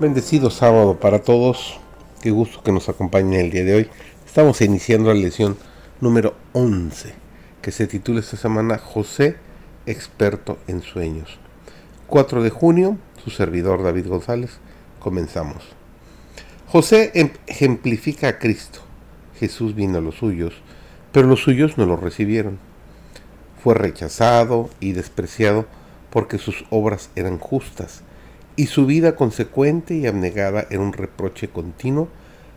Bendecido sábado para todos. Qué gusto que nos acompañen el día de hoy. Estamos iniciando la lección número 11, que se titula esta semana José, experto en sueños. 4 de junio, su servidor David González. Comenzamos. José em-, ejemplifica a Cristo. Jesús vino a los suyos, pero los suyos no lo recibieron. Fue rechazado y despreciado porque sus obras eran justas y su vida consecuente y abnegada era un reproche continuo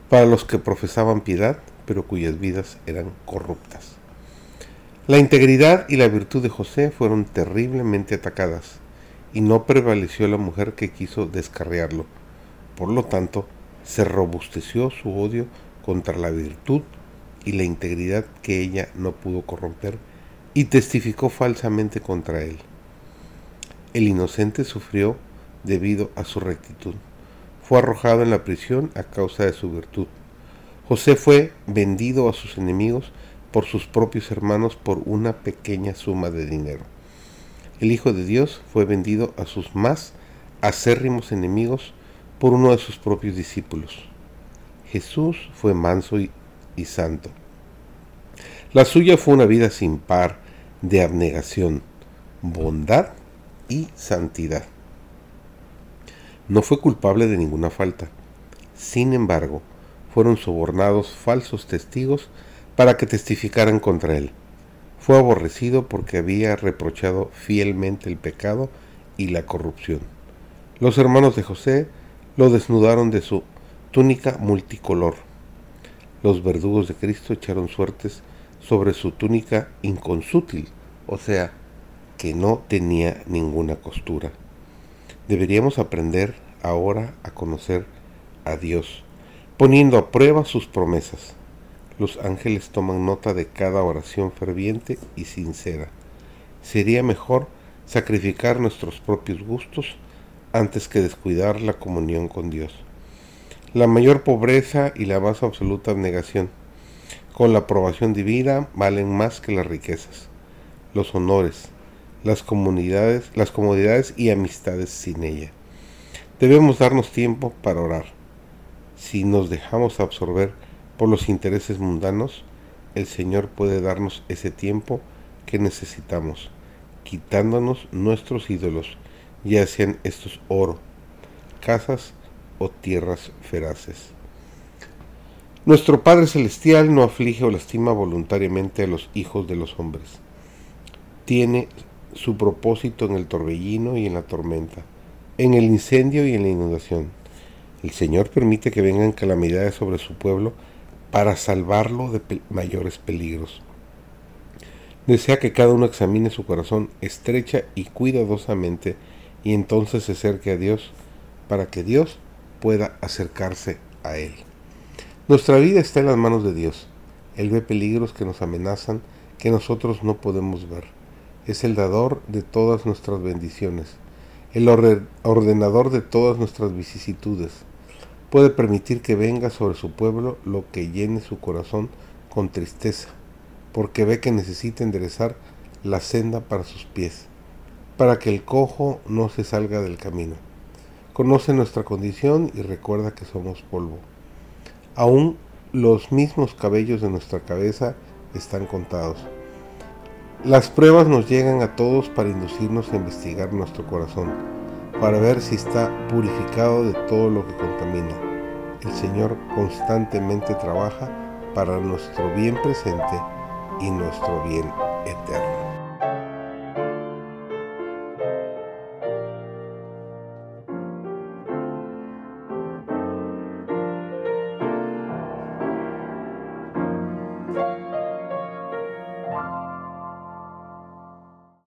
para los que profesaban piedad, pero cuyas vidas eran corruptas. La integridad y la virtud de José fueron terriblemente atacadas, y no prevaleció la mujer que quiso descarriarlo. Por lo tanto, se robusteció su odio contra la virtud y la integridad que ella no pudo corromper, y testificó falsamente contra él. El inocente sufrió debido a su rectitud. Fue arrojado en la prisión a causa de su virtud. José fue vendido a sus enemigos por sus propios hermanos por una pequeña suma de dinero. El Hijo de Dios fue vendido a sus más acérrimos enemigos por uno de sus propios discípulos. Jesús fue manso y, y santo. La suya fue una vida sin par de abnegación, bondad y santidad. No fue culpable de ninguna falta. Sin embargo, fueron sobornados falsos testigos para que testificaran contra él. Fue aborrecido porque había reprochado fielmente el pecado y la corrupción. Los hermanos de José lo desnudaron de su túnica multicolor. Los verdugos de Cristo echaron suertes sobre su túnica inconsútil, o sea, que no tenía ninguna costura. Deberíamos aprender ahora a conocer a Dios, poniendo a prueba sus promesas. Los ángeles toman nota de cada oración ferviente y sincera. Sería mejor sacrificar nuestros propios gustos antes que descuidar la comunión con Dios. La mayor pobreza y la más absoluta abnegación con la aprobación divina valen más que las riquezas, los honores, las comunidades, las comodidades y amistades sin ella. Debemos darnos tiempo para orar. Si nos dejamos absorber por los intereses mundanos, el Señor puede darnos ese tiempo que necesitamos, quitándonos nuestros ídolos, ya sean estos oro, casas o tierras feraces. Nuestro Padre Celestial no aflige o lastima voluntariamente a los hijos de los hombres. Tiene su propósito en el torbellino y en la tormenta, en el incendio y en la inundación. El Señor permite que vengan calamidades sobre su pueblo para salvarlo de mayores peligros. Desea que cada uno examine su corazón estrecha y cuidadosamente y entonces se acerque a Dios para que Dios pueda acercarse a Él. Nuestra vida está en las manos de Dios. Él ve peligros que nos amenazan que nosotros no podemos ver es el dador de todas nuestras bendiciones, el ordenador de todas nuestras vicisitudes. Puede permitir que venga sobre su pueblo lo que llene su corazón con tristeza, porque ve que necesita enderezar la senda para sus pies, para que el cojo no se salga del camino. Conoce nuestra condición y recuerda que somos polvo. Aún los mismos cabellos de nuestra cabeza están contados. Las pruebas nos llegan a todos para inducirnos a investigar nuestro corazón, para ver si está purificado de todo lo que contamina. El Señor constantemente trabaja para nuestro bien presente y nuestro bien eterno.